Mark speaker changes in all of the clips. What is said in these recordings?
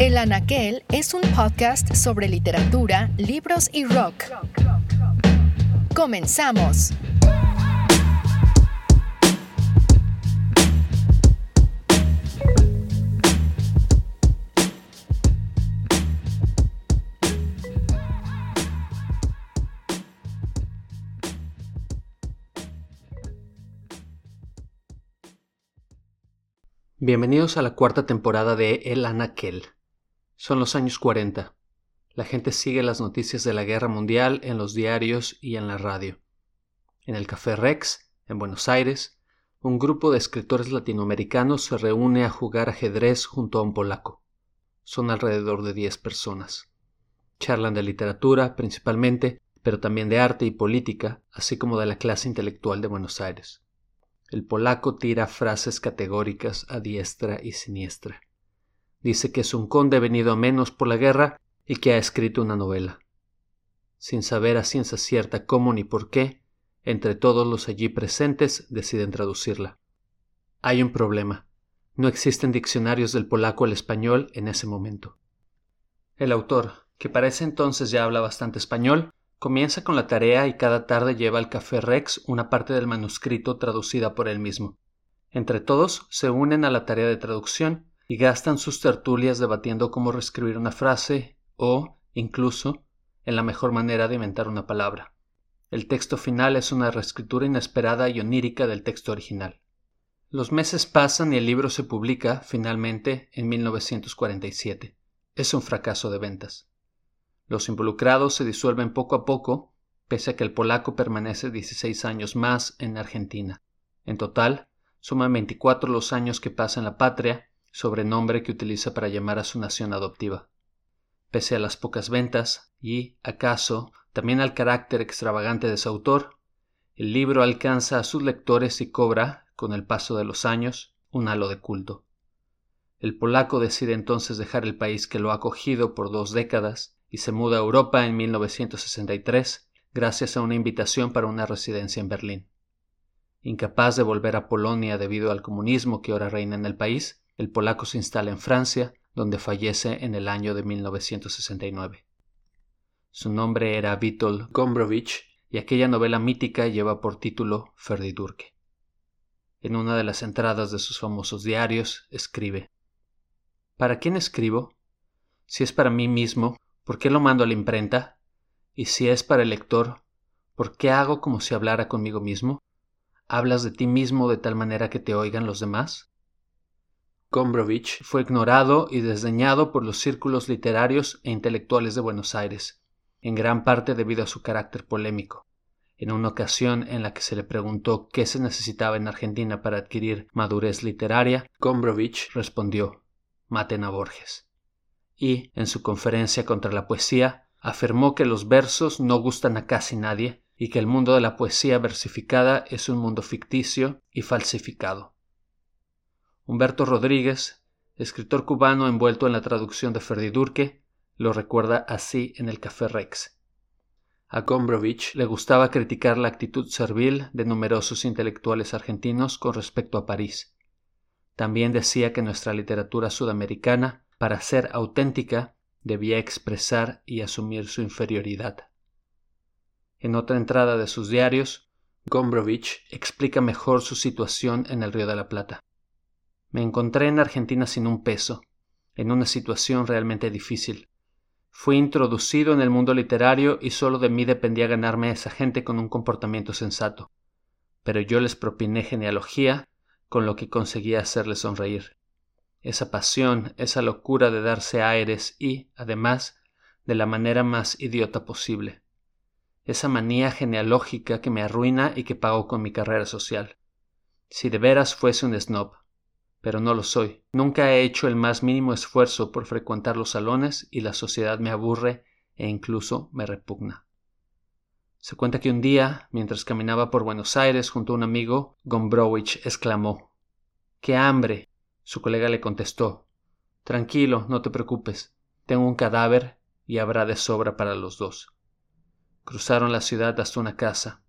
Speaker 1: El Anaquel es un podcast sobre literatura, libros y rock. Comenzamos.
Speaker 2: Bienvenidos a la cuarta temporada de El Anaquel. Son los años 40. La gente sigue las noticias de la guerra mundial en los diarios y en la radio. En el Café Rex, en Buenos Aires, un grupo de escritores latinoamericanos se reúne a jugar ajedrez junto a un polaco. Son alrededor de 10 personas. Charlan de literatura, principalmente, pero también de arte y política, así como de la clase intelectual de Buenos Aires. El polaco tira frases categóricas a diestra y siniestra. Dice que es un conde venido a menos por la guerra y que ha escrito una novela. Sin saber a ciencia cierta cómo ni por qué, entre todos los allí presentes deciden traducirla. Hay un problema. No existen diccionarios del polaco al español en ese momento. El autor, que para ese entonces ya habla bastante español, Comienza con la tarea y cada tarde lleva al Café Rex una parte del manuscrito traducida por él mismo. Entre todos se unen a la tarea de traducción y gastan sus tertulias debatiendo cómo reescribir una frase o, incluso, en la mejor manera de inventar una palabra. El texto final es una reescritura inesperada y onírica del texto original. Los meses pasan y el libro se publica, finalmente, en 1947. Es un fracaso de ventas. Los involucrados se disuelven poco a poco, pese a que el polaco permanece 16 años más en Argentina. En total, suman 24 los años que pasa en la patria, sobrenombre que utiliza para llamar a su nación adoptiva. Pese a las pocas ventas y, acaso, también al carácter extravagante de su autor, el libro alcanza a sus lectores y cobra, con el paso de los años, un halo de culto. El polaco decide entonces dejar el país que lo ha acogido por dos décadas y se muda a Europa en 1963 gracias a una invitación para una residencia en Berlín. Incapaz de volver a Polonia debido al comunismo que ahora reina en el país, el polaco se instala en Francia, donde fallece en el año de 1969. Su nombre era Witold Gombrowicz y aquella novela mítica lleva por título Ferdidurke. En una de las entradas de sus famosos diarios escribe ¿Para quién escribo? Si es para mí mismo, ¿Por qué lo mando a la imprenta? Y si es para el lector, ¿por qué hago como si hablara conmigo mismo? ¿Hablas de ti mismo de tal manera que te oigan los demás? Gombrowicz fue ignorado y desdeñado por los círculos literarios e intelectuales de Buenos Aires, en gran parte debido a su carácter polémico. En una ocasión en la que se le preguntó qué se necesitaba en Argentina para adquirir madurez literaria, Gombrowicz respondió: Maten a Borges y, en su conferencia contra la poesía, afirmó que los versos no gustan a casi nadie y que el mundo de la poesía versificada es un mundo ficticio y falsificado. Humberto Rodríguez, escritor cubano envuelto en la traducción de Ferdidurque, lo recuerda así en el Café Rex. A Gombrowicz le gustaba criticar la actitud servil de numerosos intelectuales argentinos con respecto a París. También decía que nuestra literatura sudamericana para ser auténtica, debía expresar y asumir su inferioridad. En otra entrada de sus diarios, Gombrowicz explica mejor su situación en el Río de la Plata. Me encontré en Argentina sin un peso, en una situación realmente difícil. Fui introducido en el mundo literario y solo de mí dependía ganarme a esa gente con un comportamiento sensato. Pero yo les propiné genealogía, con lo que conseguía hacerles sonreír esa pasión, esa locura de darse aires y, además, de la manera más idiota posible. Esa manía genealógica que me arruina y que pago con mi carrera social. Si de veras fuese un snob. Pero no lo soy. Nunca he hecho el más mínimo esfuerzo por frecuentar los salones y la sociedad me aburre e incluso me repugna. Se cuenta que un día, mientras caminaba por Buenos Aires junto a un amigo, Gombrowicz exclamó ¡Qué hambre! Su colega le contestó Tranquilo, no te preocupes. Tengo un cadáver y habrá de sobra para los dos. Cruzaron la ciudad hasta una casa.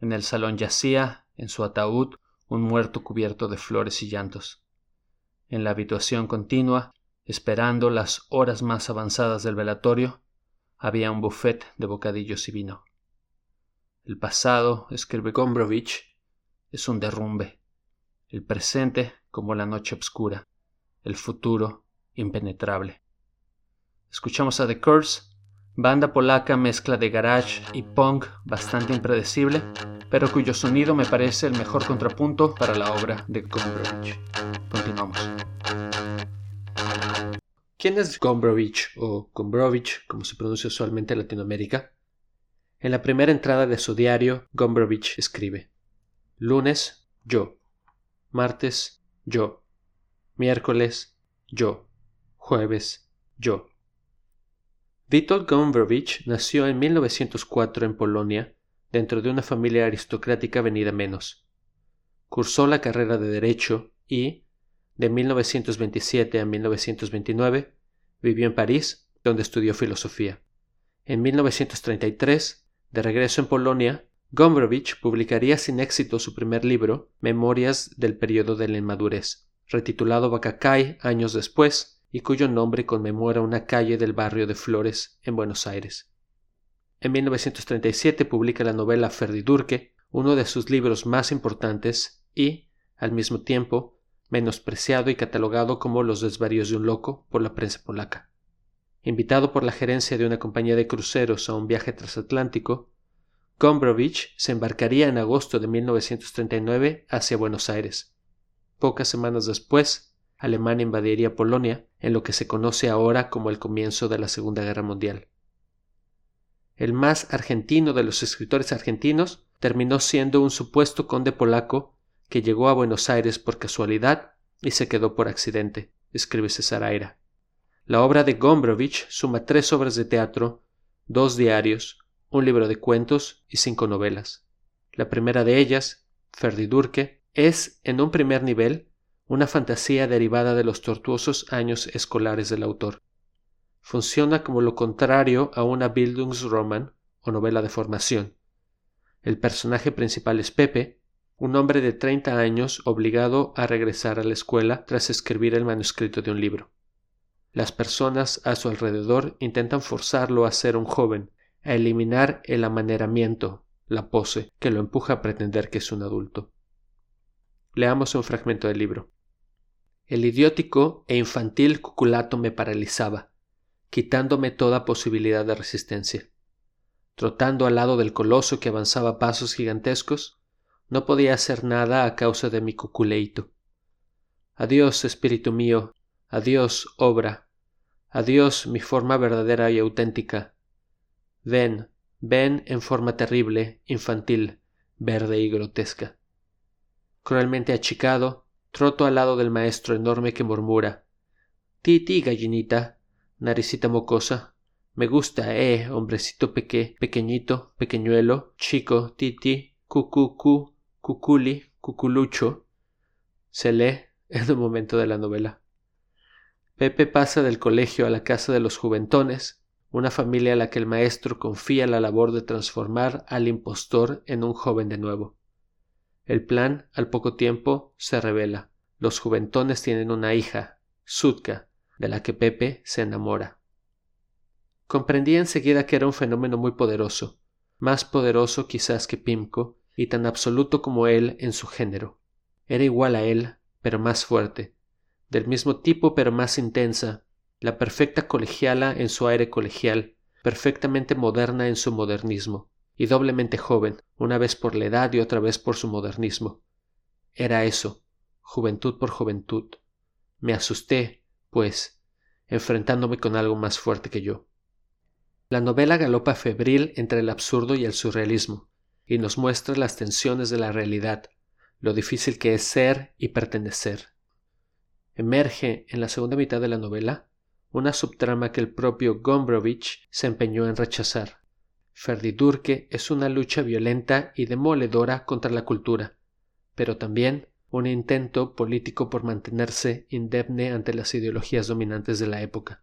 Speaker 2: En el salón yacía, en su ataúd, un muerto cubierto de flores y llantos. En la habitación continua Esperando las horas más avanzadas del velatorio, había un buffet de bocadillos y vino. El pasado, escribe Gombrowicz, es un derrumbe. El presente como la noche oscura. El futuro impenetrable. Escuchamos a The Curse, banda polaca mezcla de garage y punk bastante impredecible, pero cuyo sonido me parece el mejor contrapunto para la obra de Gombrowicz. Continuamos. ¿Quién es Gombrowicz o Gombrowicz, como se pronuncia usualmente en Latinoamérica? En la primera entrada de su diario, Gombrowicz escribe: Lunes, yo. Martes, yo. Miércoles, yo. Jueves, yo. Witold Gombrowicz nació en 1904 en Polonia, dentro de una familia aristocrática venida menos. Cursó la carrera de Derecho y, de 1927 a 1929, vivió en París, donde estudió filosofía. En 1933, de regreso en Polonia, Gombrowicz publicaría sin éxito su primer libro, Memorias del periodo de la inmadurez, retitulado Bacacay años después, y cuyo nombre conmemora una calle del barrio de Flores en Buenos Aires. En 1937 publica la novela Ferdidurque, uno de sus libros más importantes y, al mismo tiempo, menospreciado y catalogado como los desvaríos de un loco por la prensa polaca. Invitado por la gerencia de una compañía de cruceros a un viaje transatlántico, Gombrowicz se embarcaría en agosto de 1939 hacia Buenos Aires. Pocas semanas después, Alemania invadiría Polonia en lo que se conoce ahora como el comienzo de la Segunda Guerra Mundial. El más argentino de los escritores argentinos terminó siendo un supuesto conde polaco que llegó a Buenos Aires por casualidad y se quedó por accidente, escribe César Aira. La obra de Gombrowicz suma tres obras de teatro, dos diarios, un libro de cuentos y cinco novelas. La primera de ellas, Ferdidurque, es, en un primer nivel, una fantasía derivada de los tortuosos años escolares del autor. Funciona como lo contrario a una Bildungsroman o novela de formación. El personaje principal es Pepe, un hombre de treinta años obligado a regresar a la escuela tras escribir el manuscrito de un libro. Las personas a su alrededor intentan forzarlo a ser un joven, a eliminar el amaneramiento, la pose, que lo empuja a pretender que es un adulto. Leamos un fragmento del libro. El idiótico e infantil cuculato me paralizaba, quitándome toda posibilidad de resistencia. Trotando al lado del coloso que avanzaba pasos gigantescos, no podía hacer nada a causa de mi cuculeito. Adiós, espíritu mío, adiós, obra, adiós, mi forma verdadera y auténtica. Ven, ven en forma terrible, infantil, verde y grotesca. Cruelmente achicado, troto al lado del maestro enorme que murmura Ti, ti, gallinita, naricita mocosa, me gusta, eh, hombrecito peque, pequeñito, pequeñuelo, chico, titi, cu, cu, cu, Cuculi, Cuculucho, se lee en un momento de la novela. Pepe pasa del colegio a la casa de los juventones, una familia a la que el maestro confía la labor de transformar al impostor en un joven de nuevo. El plan, al poco tiempo, se revela. Los juventones tienen una hija, Sutka, de la que Pepe se enamora. Comprendí enseguida que era un fenómeno muy poderoso, más poderoso quizás que Pimco, y tan absoluto como él en su género. Era igual a él, pero más fuerte, del mismo tipo pero más intensa, la perfecta colegiala en su aire colegial, perfectamente moderna en su modernismo, y doblemente joven, una vez por la edad y otra vez por su modernismo. Era eso, juventud por juventud. Me asusté, pues, enfrentándome con algo más fuerte que yo. La novela galopa febril entre el absurdo y el surrealismo, y nos muestra las tensiones de la realidad, lo difícil que es ser y pertenecer. Emerge en la segunda mitad de la novela una subtrama que el propio Gombrowicz se empeñó en rechazar. Ferdidurque es una lucha violenta y demoledora contra la cultura, pero también un intento político por mantenerse indemne ante las ideologías dominantes de la época.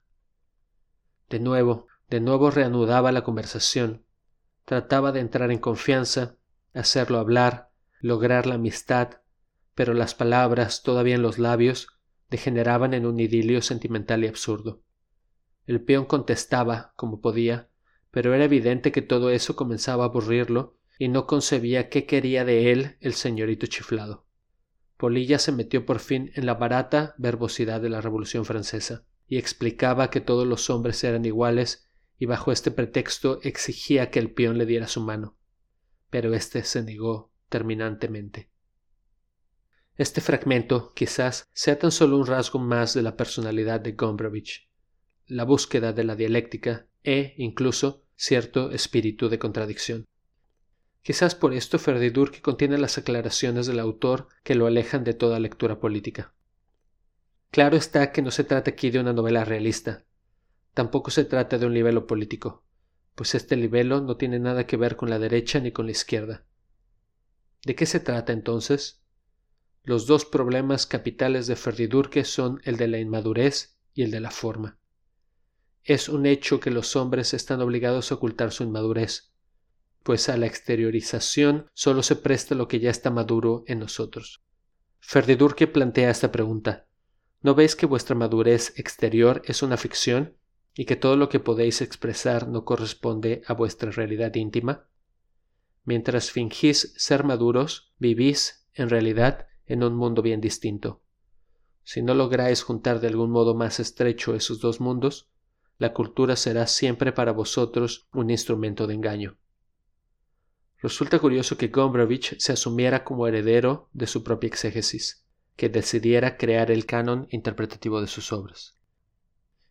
Speaker 2: De nuevo, de nuevo reanudaba la conversación, Trataba de entrar en confianza, hacerlo hablar, lograr la amistad, pero las palabras, todavía en los labios, degeneraban en un idilio sentimental y absurdo. El peón contestaba como podía, pero era evidente que todo eso comenzaba a aburrirlo y no concebía qué quería de él el señorito chiflado. Polilla se metió por fin en la barata verbosidad de la Revolución francesa y explicaba que todos los hombres eran iguales y bajo este pretexto exigía que el peón le diera su mano. Pero éste se negó terminantemente. Este fragmento quizás sea tan solo un rasgo más de la personalidad de Gombrowicz, la búsqueda de la dialéctica e, incluso, cierto espíritu de contradicción. Quizás por esto que contiene las aclaraciones del autor que lo alejan de toda lectura política. Claro está que no se trata aquí de una novela realista, tampoco se trata de un libelo político, pues este libelo no tiene nada que ver con la derecha ni con la izquierda. ¿De qué se trata entonces? Los dos problemas capitales de Ferdidurque son el de la inmadurez y el de la forma. Es un hecho que los hombres están obligados a ocultar su inmadurez, pues a la exteriorización solo se presta lo que ya está maduro en nosotros. Ferdidurque plantea esta pregunta. ¿No veis que vuestra madurez exterior es una ficción y que todo lo que podéis expresar no corresponde a vuestra realidad íntima? Mientras fingís ser maduros, vivís, en realidad, en un mundo bien distinto. Si no lográis juntar de algún modo más estrecho esos dos mundos, la cultura será siempre para vosotros un instrumento de engaño. Resulta curioso que Gombrowicz se asumiera como heredero de su propia exégesis, que decidiera crear el canon interpretativo de sus obras.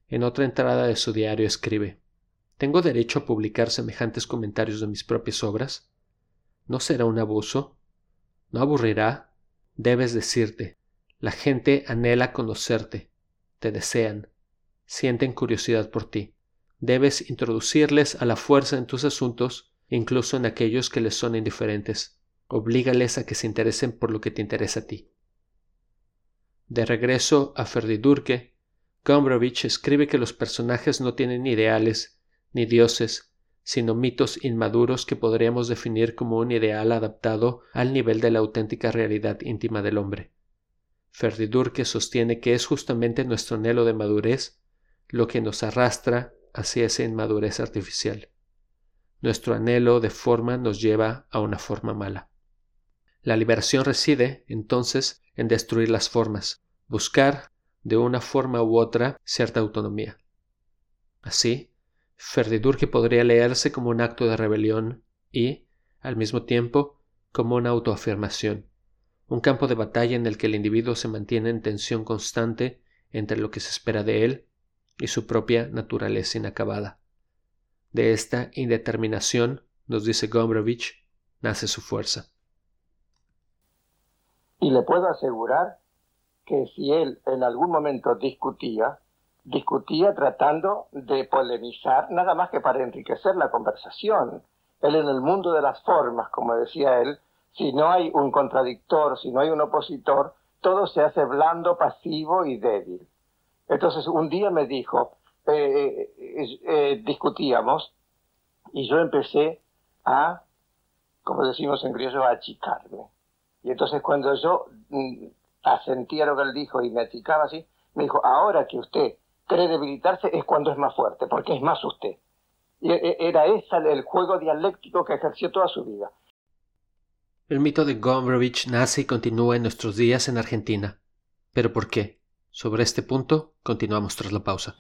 Speaker 2: En otra entrada de su diario escribe ¿Tengo derecho a publicar semejantes comentarios de mis propias obras? ¿No será un abuso? ¿No aburrirá? Debes decirte la gente anhela conocerte, te desean, sienten curiosidad por ti. Debes introducirles a la fuerza en tus asuntos incluso en aquellos que les son indiferentes. Oblígales a que se interesen por lo que te interesa a ti. De regreso a Ferdidurke, Gombrowicz escribe que los personajes no tienen ideales ni dioses, sino mitos inmaduros que podríamos definir como un ideal adaptado al nivel de la auténtica realidad íntima del hombre. Ferdidurke sostiene que es justamente nuestro anhelo de madurez lo que nos arrastra hacia esa inmadurez artificial. Nuestro anhelo de forma nos lleva a una forma mala. La liberación reside, entonces, en destruir las formas, buscar, de una forma u otra, cierta autonomía. Así, Ferdidurque podría leerse como un acto de rebelión y, al mismo tiempo, como una autoafirmación, un campo de batalla en el que el individuo se mantiene en tensión constante entre lo que se espera de él y su propia naturaleza inacabada. De esta indeterminación, nos dice Gombrowicz, nace su fuerza.
Speaker 3: Y le puedo asegurar que si él en algún momento discutía, discutía tratando de polemizar, nada más que para enriquecer la conversación. Él en el mundo de las formas, como decía él, si no hay un contradictor, si no hay un opositor, todo se hace blando, pasivo y débil. Entonces un día me dijo, eh, eh, eh, discutíamos y yo empecé a, como decimos en criollo, a achicarme. Y entonces cuando yo mm, asentía lo que él dijo y me achicaba así, me dijo, ahora que usted cree debilitarse es cuando es más fuerte, porque es más usted. Era ese el juego dialéctico que ejerció toda su vida.
Speaker 2: El mito de Gombrowicz nace y continúa en nuestros días en Argentina. ¿Pero por qué? Sobre este punto continuamos tras la pausa.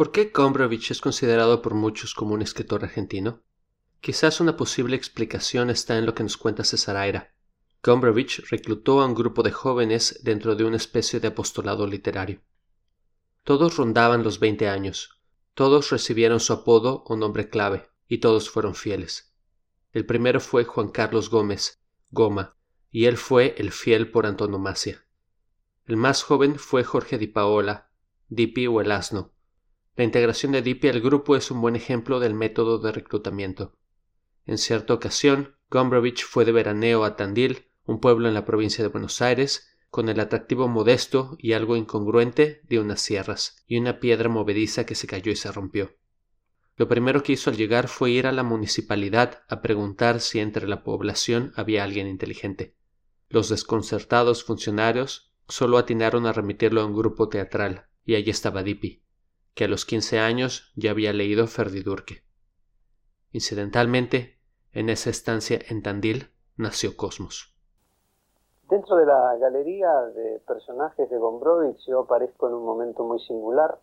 Speaker 2: ¿Por qué Gombrowicz es considerado por muchos como un escritor argentino? Quizás una posible explicación está en lo que nos cuenta César Aira. Gombrowicz reclutó a un grupo de jóvenes dentro de una especie de apostolado literario. Todos rondaban los veinte años, todos recibieron su apodo o nombre clave, y todos fueron fieles. El primero fue Juan Carlos Gómez, Goma, y él fue el fiel por antonomasia. El más joven fue Jorge Di Paola, Dipi o el asno, la integración de Dipi al grupo es un buen ejemplo del método de reclutamiento. En cierta ocasión, Gombrowicz fue de veraneo a Tandil, un pueblo en la provincia de Buenos Aires, con el atractivo modesto y algo incongruente de unas sierras y una piedra movediza que se cayó y se rompió. Lo primero que hizo al llegar fue ir a la municipalidad a preguntar si entre la población había alguien inteligente. Los desconcertados funcionarios solo atinaron a remitirlo a un grupo teatral, y allí estaba Dipi, que a los quince años ya había leído Ferdidurque. Incidentalmente, en esa estancia en Tandil nació Cosmos.
Speaker 4: Dentro de la galería de personajes de Gombrowicz yo aparezco en un momento muy singular,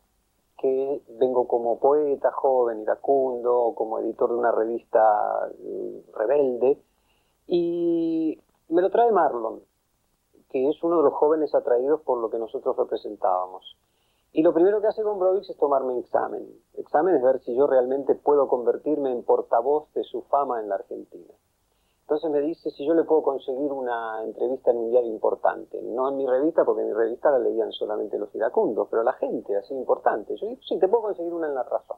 Speaker 4: que vengo como poeta joven, iracundo, como editor de una revista eh, rebelde, y me lo trae Marlon, que es uno de los jóvenes atraídos por lo que nosotros representábamos. Y lo primero que hace Gombrowicz es tomarme un examen. examen es ver si yo realmente puedo convertirme en portavoz de su fama en la Argentina. Entonces me dice si yo le puedo conseguir una entrevista en un diario importante. No en mi revista, porque en mi revista la leían solamente los iracundos, pero la gente, así importante. Yo digo, sí, te puedo conseguir una en la razón.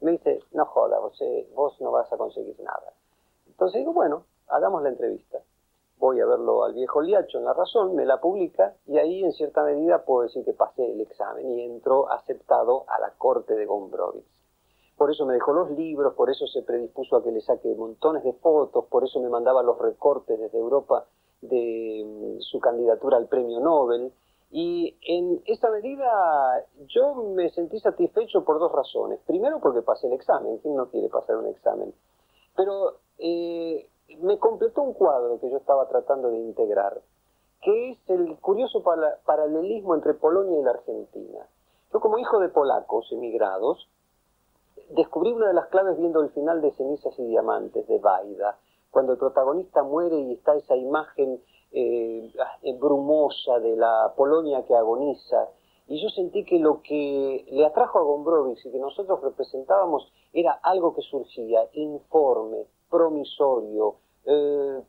Speaker 4: Me dice, no joda, vos, eh, vos no vas a conseguir nada. Entonces digo, bueno, hagamos la entrevista. Voy a verlo al viejo Liacho en La Razón, me la publica y ahí en cierta medida puedo decir que pasé el examen y entro aceptado a la corte de Gombrowicz por eso me dejó los libros, por eso se predispuso a que le saque montones de fotos, por eso me mandaba los recortes desde Europa de mm, su candidatura al premio Nobel. Y en esa medida yo me sentí satisfecho por dos razones. Primero porque pasé el examen, ¿quién no quiere pasar un examen? Pero eh, me completó un cuadro que yo estaba tratando de integrar, que es el curioso paralelismo entre Polonia y la Argentina. Yo como hijo de polacos emigrados, descubrí una de las claves viendo el final de Cenizas y Diamantes de Baida, cuando el protagonista muere y está esa imagen eh, brumosa de la Polonia que agoniza. Y yo sentí que lo que le atrajo a Gombrowicz y que nosotros representábamos era algo que surgía, informe, promisorio, eh,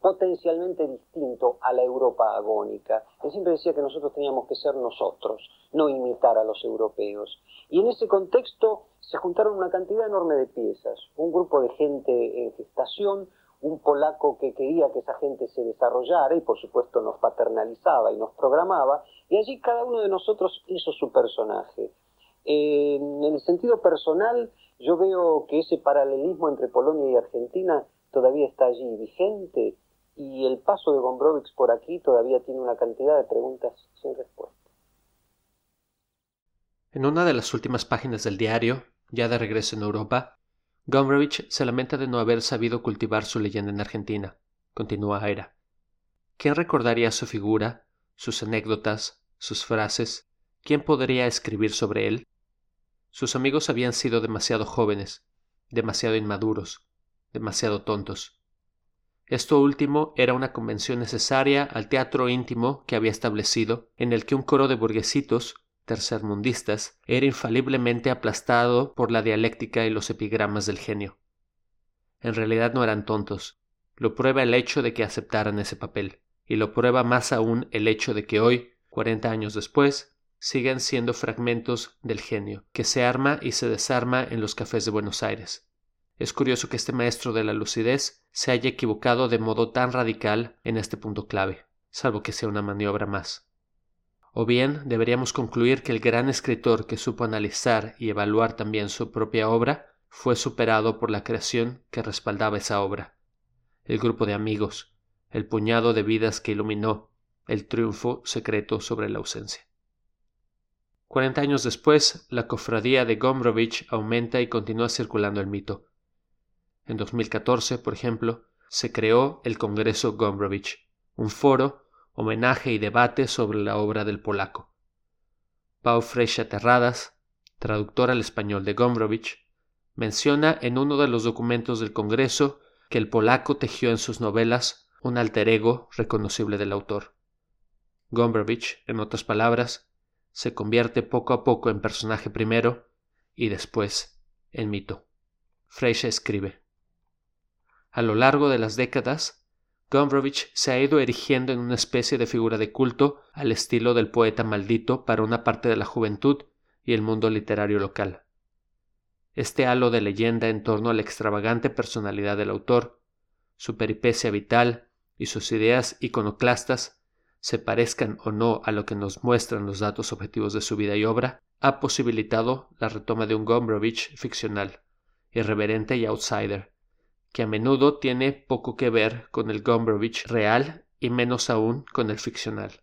Speaker 4: potencialmente distinto a la Europa agónica. Él siempre decía que nosotros teníamos que ser nosotros, no imitar a los europeos. Y en ese contexto se juntaron una cantidad enorme de piezas, un grupo de gente en gestación, un polaco que quería que esa gente se desarrollara y por supuesto nos paternalizaba y nos programaba, y allí cada uno de nosotros hizo su personaje. En el sentido personal, yo veo que ese paralelismo entre Polonia y Argentina todavía está allí vigente y el paso de Gombrowicz por aquí todavía tiene una cantidad de preguntas sin respuesta.
Speaker 2: En una de las últimas páginas del diario, ya de regreso en Europa, Gombrowicz se lamenta de no haber sabido cultivar su leyenda en Argentina, continúa Aira. ¿Quién recordaría su figura, sus anécdotas, sus frases? ¿Quién podría escribir sobre él? Sus amigos habían sido demasiado jóvenes, demasiado inmaduros, demasiado tontos. Esto último era una convención necesaria al teatro íntimo que había establecido, en el que un coro de burguesitos tercermundistas, era infaliblemente aplastado por la dialéctica y los epigramas del genio. En realidad no eran tontos. Lo prueba el hecho de que aceptaran ese papel, y lo prueba más aún el hecho de que hoy, cuarenta años después, siguen siendo fragmentos del genio, que se arma y se desarma en los cafés de Buenos Aires. Es curioso que este maestro de la lucidez se haya equivocado de modo tan radical en este punto clave, salvo que sea una maniobra más. O bien deberíamos concluir que el gran escritor que supo analizar y evaluar también su propia obra fue superado por la creación que respaldaba esa obra, el grupo de amigos, el puñado de vidas que iluminó, el triunfo secreto sobre la ausencia. Cuarenta años después, la cofradía de Gombrowicz aumenta y continúa circulando el mito. En 2014, por ejemplo, se creó el Congreso Gombrowicz, un foro homenaje y debate sobre la obra del polaco. Pau Freixa Terradas, traductor al español de Gombrowicz, menciona en uno de los documentos del Congreso que el polaco tejió en sus novelas un alter ego reconocible del autor. Gombrowicz, en otras palabras, se convierte poco a poco en personaje primero y después en mito. Freixa escribe. A lo largo de las décadas, Gombrowicz se ha ido erigiendo en una especie de figura de culto al estilo del poeta maldito para una parte de la juventud y el mundo literario local. Este halo de leyenda en torno a la extravagante personalidad del autor, su peripecia vital y sus ideas iconoclastas se parezcan o no a lo que nos muestran los datos objetivos de su vida y obra, ha posibilitado la retoma de un Gombrowicz ficcional, irreverente y outsider, que a menudo tiene poco que ver con el Gombrowicz real y menos aún con el ficcional.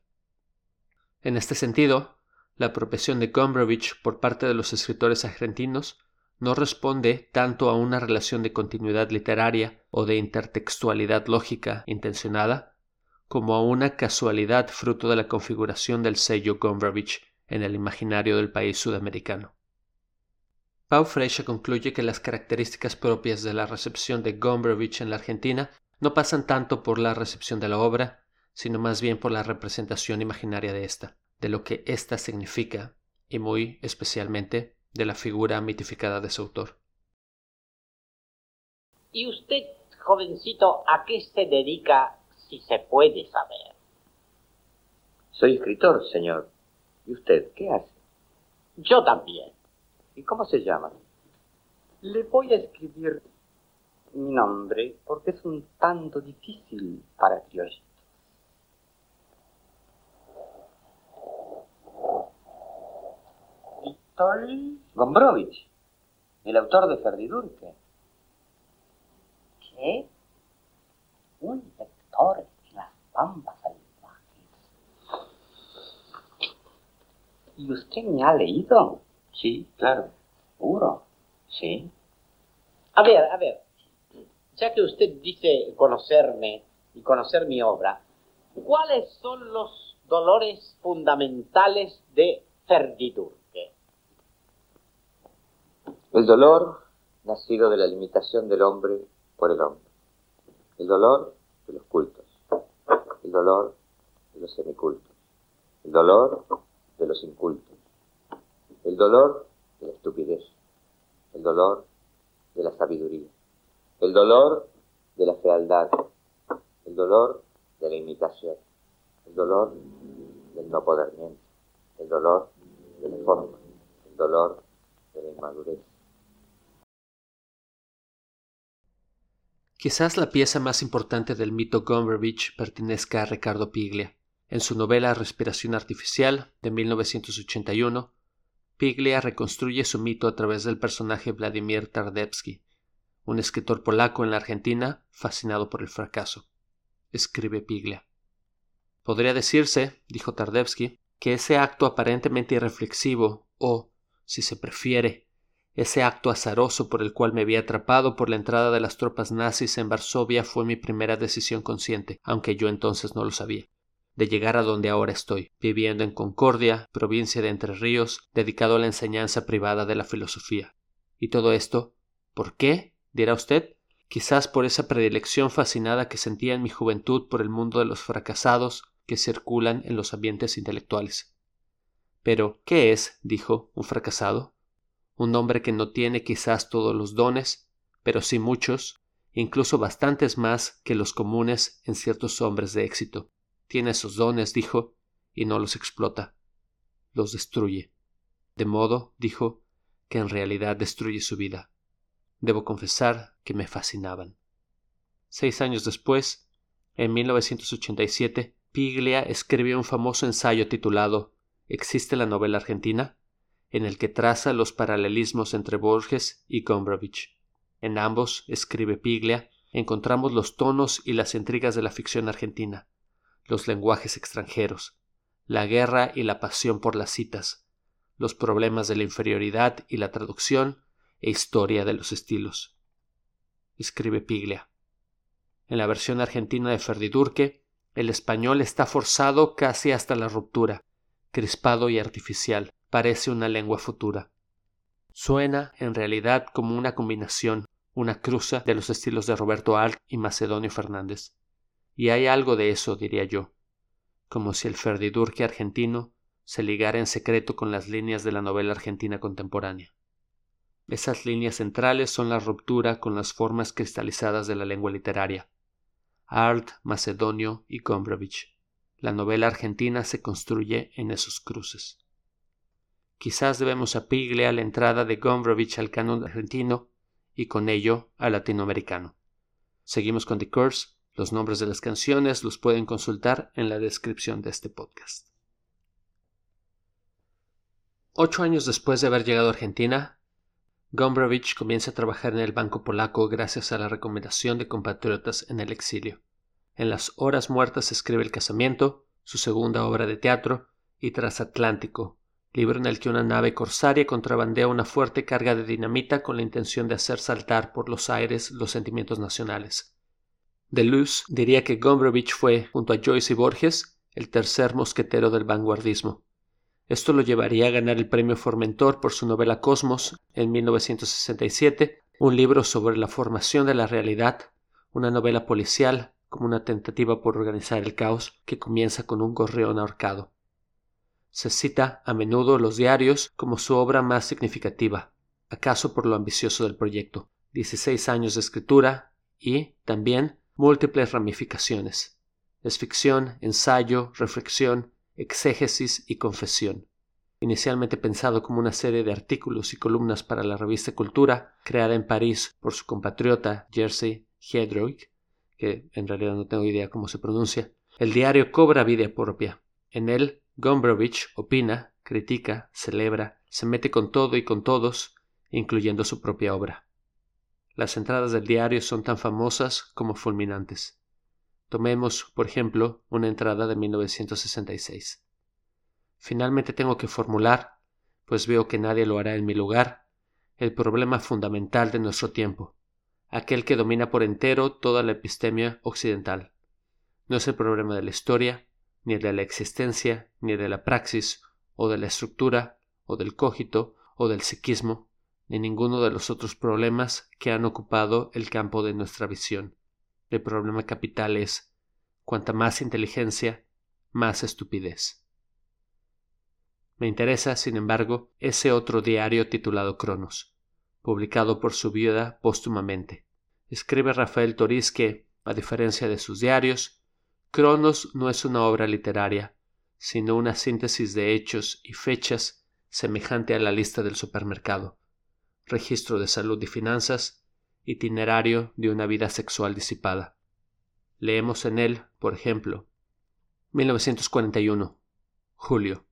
Speaker 2: En este sentido, la apropiación de Gombrowicz por parte de los escritores argentinos no responde tanto a una relación de continuidad literaria o de intertextualidad lógica intencionada, como a una casualidad fruto de la configuración del sello Gombrowicz en el imaginario del país sudamericano. Pau Freixa concluye que las características propias de la recepción de Gombrowicz en la Argentina no pasan tanto por la recepción de la obra, sino más bien por la representación imaginaria de ésta de lo que ésta significa y muy especialmente de la figura mitificada de su autor.
Speaker 5: ¿Y usted, jovencito, a qué se dedica, si se puede saber?
Speaker 6: Soy escritor, señor. ¿Y usted qué hace?
Speaker 5: Yo también.
Speaker 6: ¿Y cómo se llama?
Speaker 5: Le voy a escribir mi nombre porque es un tanto difícil para criollitos.
Speaker 6: Gombrowicz, el autor de Ferdidurque.
Speaker 5: ¿Qué? Un lector en las pampas salvajes. ¿Y usted me ha leído?
Speaker 6: Sí, claro.
Speaker 5: ¿Seguro?
Speaker 6: Sí.
Speaker 5: A ver, a ver. Ya que usted dice conocerme y conocer mi obra, ¿cuáles son los dolores fundamentales de Ferdidurque?
Speaker 6: El dolor nacido de la limitación del hombre por el hombre. El dolor de los cultos. El dolor de los semicultos. El dolor de los incultos. El dolor de la estupidez. El dolor de la sabiduría. El dolor de la fealdad. El dolor de la imitación. El dolor del no podermiento. El dolor de la forma. El dolor de la inmadurez.
Speaker 2: Quizás la pieza más importante del mito Gombrowicz pertenezca a Ricardo Piglia. En su novela Respiración Artificial, de 1981, Piglia reconstruye su mito a través del personaje Vladimir Tardevsky, un escritor polaco en la Argentina fascinado por el fracaso. Escribe Piglia. Podría decirse, dijo Tardevsky, que ese acto aparentemente irreflexivo, o, si se prefiere, ese acto azaroso por el cual me había atrapado por la entrada de las tropas nazis en Varsovia fue mi primera decisión consciente, aunque yo entonces no lo sabía de llegar a donde ahora estoy, viviendo en Concordia, provincia de Entre Ríos, dedicado a la enseñanza privada de la filosofía. Y todo esto, ¿por qué? dirá usted. Quizás por esa predilección fascinada que sentía en mi juventud por el mundo de los fracasados que circulan en los ambientes intelectuales. Pero, ¿qué es? dijo, un fracasado un hombre que no tiene quizás todos los dones, pero sí muchos, incluso bastantes más que los comunes en ciertos hombres de éxito. Tiene esos dones, dijo, y no los explota. Los destruye. De modo, dijo, que en realidad destruye su vida. Debo confesar que me fascinaban. Seis años después, en 1987, Piglia escribió un famoso ensayo titulado ¿Existe la novela argentina? En el que traza los paralelismos entre Borges y Gombrowicz. En ambos, escribe Piglia, encontramos los tonos y las intrigas de la ficción argentina, los lenguajes extranjeros, la guerra y la pasión por las citas, los problemas de la inferioridad y la traducción e historia de los estilos. Escribe Piglia. En la versión argentina de Ferdidurque, el español está forzado casi hasta la ruptura, crispado y artificial, parece una lengua futura. Suena, en realidad, como una combinación, una cruza de los estilos de Roberto Alt y Macedonio Fernández. Y hay algo de eso, diría yo, como si el Ferdidurque argentino se ligara en secreto con las líneas de la novela argentina contemporánea. Esas líneas centrales son la ruptura con las formas cristalizadas de la lengua literaria. Art, Macedonio y Gombrowicz. La novela argentina se construye en esos cruces. Quizás debemos a Piglia la entrada de Gombrowicz al canon argentino y con ello al latinoamericano. Seguimos con The Curse Los nombres de las canciones los pueden consultar en la descripción de este podcast. Ocho años después de haber llegado a Argentina, Gombrowicz comienza a trabajar en el Banco Polaco gracias a la recomendación de compatriotas en el exilio. En las horas muertas escribe El casamiento, su segunda obra de teatro, y Transatlántico, libro en el que una nave corsaria contrabandea una fuerte carga de dinamita con la intención de hacer saltar por los aires los sentimientos nacionales. Deleuze diría que Gombrowicz fue, junto a Joyce y Borges, el tercer mosquetero del vanguardismo. Esto lo llevaría a ganar el premio Formentor por su novela Cosmos en 1967, un libro sobre la formación de la realidad, una novela policial como una tentativa por organizar el caos que comienza con un gorrión ahorcado. Se cita a menudo los diarios como su obra más significativa, acaso por lo ambicioso del proyecto, 16 años de escritura y, también, múltiples ramificaciones. Es ficción, ensayo, reflexión, exégesis y confesión. Inicialmente pensado como una serie de artículos y columnas para la revista Cultura, creada en París por su compatriota Jersey Hedroic, que en realidad no tengo idea cómo se pronuncia, el diario cobra vida propia. En él, Gombrowicz opina, critica, celebra, se mete con todo y con todos, incluyendo su propia obra. Las entradas del diario son tan famosas como fulminantes. Tomemos, por ejemplo, una entrada de 1966. Finalmente tengo que formular, pues veo que nadie lo hará en mi lugar, el problema fundamental de nuestro tiempo, aquel que domina por entero toda la epistemia occidental. No es el problema de la historia, ni de la existencia, ni de la praxis, o de la estructura, o del cogito, o del psiquismo, ni ninguno de los otros problemas que han ocupado el campo de nuestra visión. El problema capital es cuanta más inteligencia, más estupidez. Me interesa, sin embargo, ese otro diario titulado Cronos, publicado por su viuda póstumamente. Escribe Rafael Toriz que, a diferencia de sus diarios, Cronos no es una obra literaria, sino una síntesis de hechos y fechas semejante a la lista del supermercado, registro de salud y finanzas, itinerario de una vida sexual disipada. Leemos en él, por ejemplo, 1941, julio,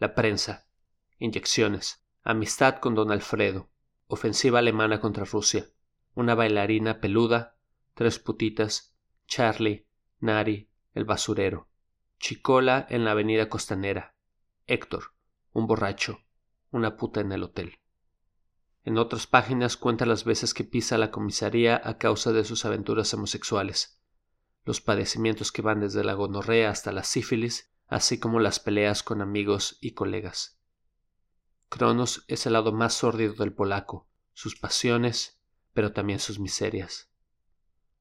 Speaker 2: la prensa, inyecciones, amistad con don Alfredo, ofensiva alemana contra Rusia, una bailarina peluda, tres putitas, Charlie, Nari, el basurero, Chicola en la avenida costanera, Héctor, un borracho, una puta en el hotel. En otras páginas cuenta las veces que pisa la comisaría a causa de sus aventuras homosexuales, los padecimientos que van desde la gonorrea hasta la sífilis, así como las peleas con amigos y colegas. Cronos es el lado más sórdido del polaco, sus pasiones, pero también sus miserias.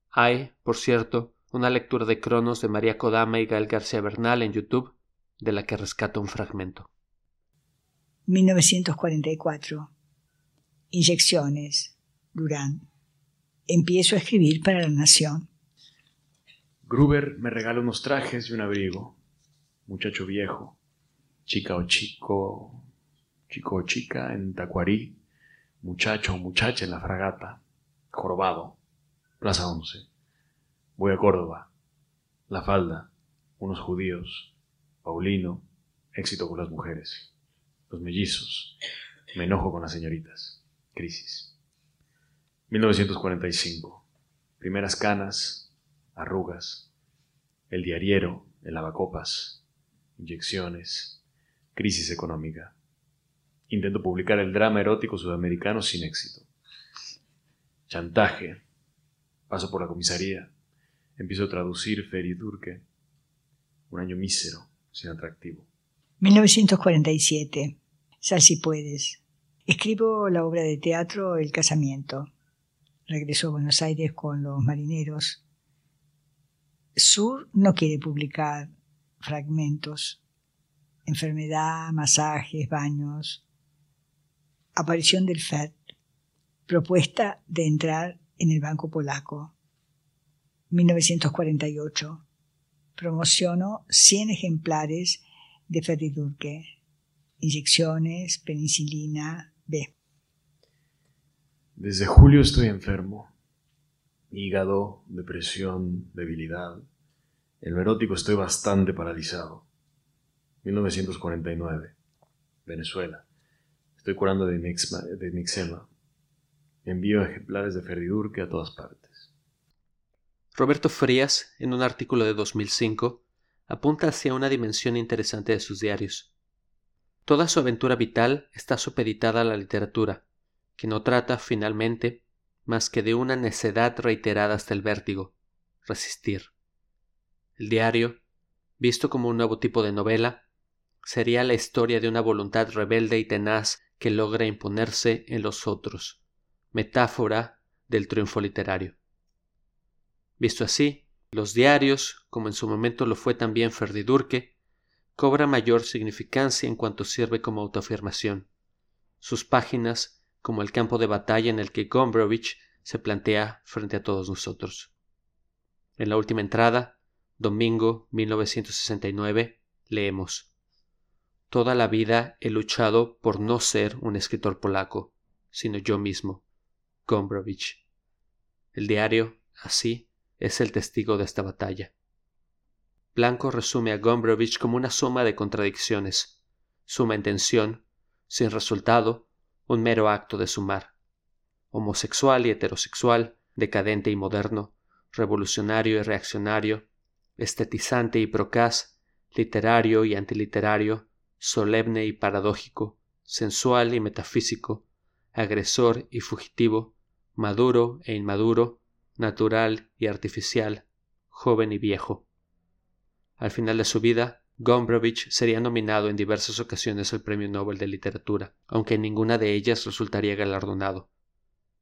Speaker 2: Hay, por cierto, una lectura de Cronos de María Kodama y Gael García Bernal en YouTube, de la que rescato un fragmento.
Speaker 7: 1944 Inyecciones. Durán. Empiezo a escribir para la Nación.
Speaker 8: Gruber me regala unos trajes y un abrigo. Muchacho viejo. Chica o chico. Chico o chica en Tacuarí. Muchacho o muchacha en la fragata. Jorobado. Plaza 11. Voy a Córdoba. La falda. Unos judíos. Paulino. Éxito con las mujeres. Los mellizos. Me enojo con las señoritas. Crisis. 1945. Primeras canas, arrugas, el diariero, el lavacopas, inyecciones, crisis económica. Intento publicar el drama erótico sudamericano sin éxito. Chantaje. Paso por la comisaría. Empiezo a traducir Feridurke. Un año mísero, sin atractivo.
Speaker 7: 1947. Sal si puedes. Escribo la obra de teatro El casamiento. Regreso a Buenos Aires con los marineros. Sur no quiere publicar fragmentos. Enfermedad, masajes, baños. Aparición del FED. Propuesta de entrar en el Banco Polaco. 1948. Promociono 100 ejemplares de Feridurke. Inyecciones, penicilina, B.
Speaker 8: Desde julio estoy enfermo. hígado, depresión, debilidad. En lo erótico estoy bastante paralizado. 1949. Venezuela. Estoy curando de, mixma, de mixema. Envío ejemplares de Ferdidurque a todas partes.
Speaker 2: Roberto Frías, en un artículo de 2005, apunta hacia una dimensión interesante de sus diarios. Toda su aventura vital está supeditada a la literatura, que no trata, finalmente, más que de una necedad reiterada hasta el vértigo, resistir. El diario, visto como un nuevo tipo de novela, sería la historia de una voluntad rebelde y tenaz que logra imponerse en los otros, metáfora del triunfo literario. Visto así, los diarios, como en su momento lo fue también Ferdidurque, cobra mayor significancia en cuanto sirve como autoafirmación. Sus páginas, como el campo de batalla en el que Gombrowicz se plantea frente a todos nosotros. En la última entrada, domingo 1969, leemos Toda la vida he luchado por no ser un escritor polaco, sino yo mismo, Gombrowicz. El diario, así, es el testigo de esta batalla. Blanco resume a Gombrowicz como una suma de contradicciones, suma intención, sin resultado, un mero acto de sumar. Homosexual y heterosexual, decadente y moderno, revolucionario y reaccionario, estetizante y procaz, literario y antiliterario, solemne y paradójico, sensual y metafísico, agresor y fugitivo, maduro e inmaduro, natural y artificial, joven y viejo. Al final de su vida, Gombrowicz sería nominado en diversas ocasiones al Premio Nobel de Literatura, aunque en ninguna de ellas resultaría galardonado.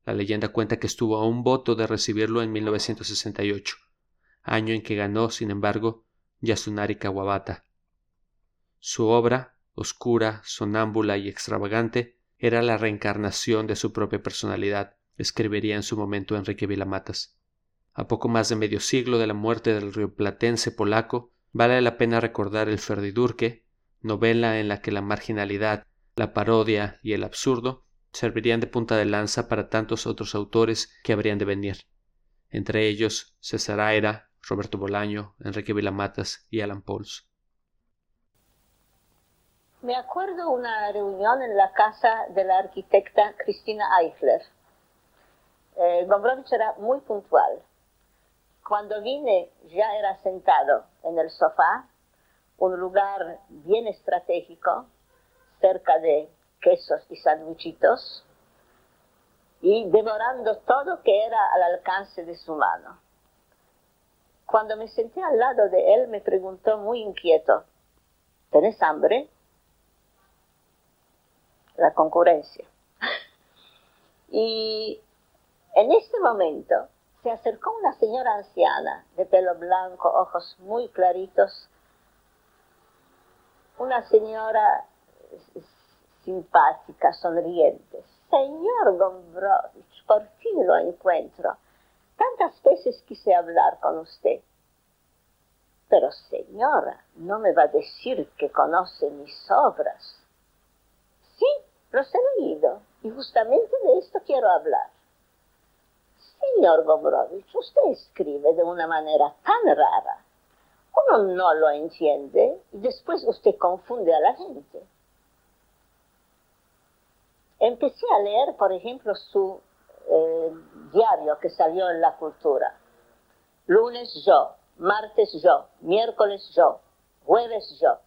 Speaker 2: La leyenda cuenta que estuvo a un voto de recibirlo en 1968, año en que ganó, sin embargo, Yasunari Kawabata. Su obra, oscura, sonámbula y extravagante, era la reencarnación de su propia personalidad, escribiría en su momento Enrique Vilamatas. A poco más de medio siglo de la muerte del rioplatense polaco, Vale la pena recordar el Ferdidurque, novela en la que la marginalidad, la parodia y el absurdo servirían de punta de lanza para tantos otros autores que habrían de venir, entre ellos César Aira, Roberto Bolaño, Enrique Vilamatas y Alan Pauls.
Speaker 9: Me acuerdo una reunión en la casa de la arquitecta Cristina Eichler. Eh, era muy puntual. Cuando vine ya era sentado en el sofá, un lugar bien estratégico, cerca de quesos y sandwichitos, y devorando todo que era al alcance de su mano. Cuando me senté al lado de él, me preguntó muy inquieto, ¿tenés hambre? La concurrencia. y en este momento se acercó una señora anciana, de pelo blanco, ojos muy claritos, una señora simpática, sonriente. Señor Gombrowicz, por fin lo encuentro. Tantas veces quise hablar con usted. Pero señora, no me va a decir que conoce mis obras. Sí, los he leído y justamente de esto quiero hablar. Señor Gombrowicz, usted escribe de una manera tan rara. Uno no lo entiende y después usted confunde a la gente. Empecé a leer, por ejemplo, su eh, diario que salió en la cultura. Lunes yo, martes yo, miércoles yo, jueves yo.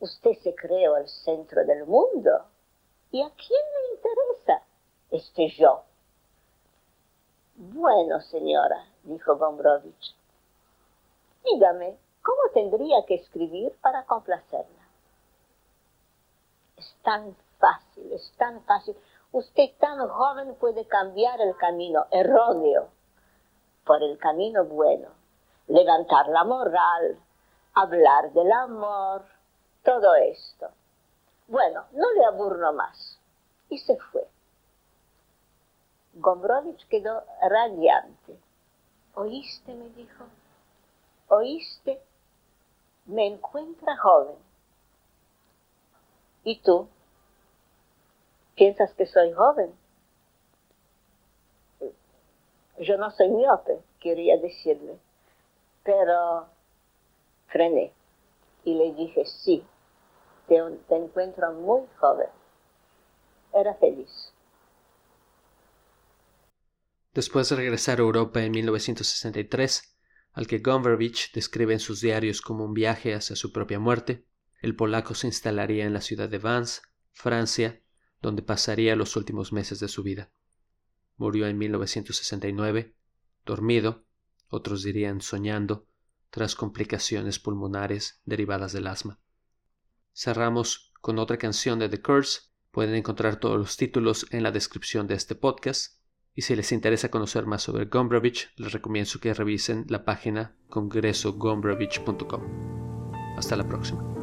Speaker 9: Usted se creó el centro del mundo. ¿Y a quién le interesa este yo? Bueno, señora, dijo Gombrowicz, dígame, ¿cómo tendría que escribir para complacerla? Es tan fácil, es tan fácil. Usted tan joven puede cambiar el camino erróneo por el camino bueno, levantar la moral, hablar del amor, todo esto. Bueno, no le aburro más. Y se fue. Gombrowicz quedó radiante. ¿Oíste? me dijo. ¿Oíste? Me encuentra joven. ¿Y tú? ¿Piensas que soy joven? Yo no soy miope, quería decirle, pero frené y le dije, sí, te, te encuentro muy joven. Era feliz.
Speaker 2: Después de regresar a Europa en 1963, al que Gombrowicz describe en sus diarios como un viaje hacia su propia muerte, el polaco se instalaría en la ciudad de Vans, Francia, donde pasaría los últimos meses de su vida. Murió en 1969, dormido, otros dirían soñando, tras complicaciones pulmonares derivadas del asma. Cerramos con otra canción de The Curse. Pueden encontrar todos los títulos en la descripción de este podcast y si les interesa conocer más sobre Gombrowicz, les recomiendo que revisen la página congresogombrowicz.com. Hasta la próxima.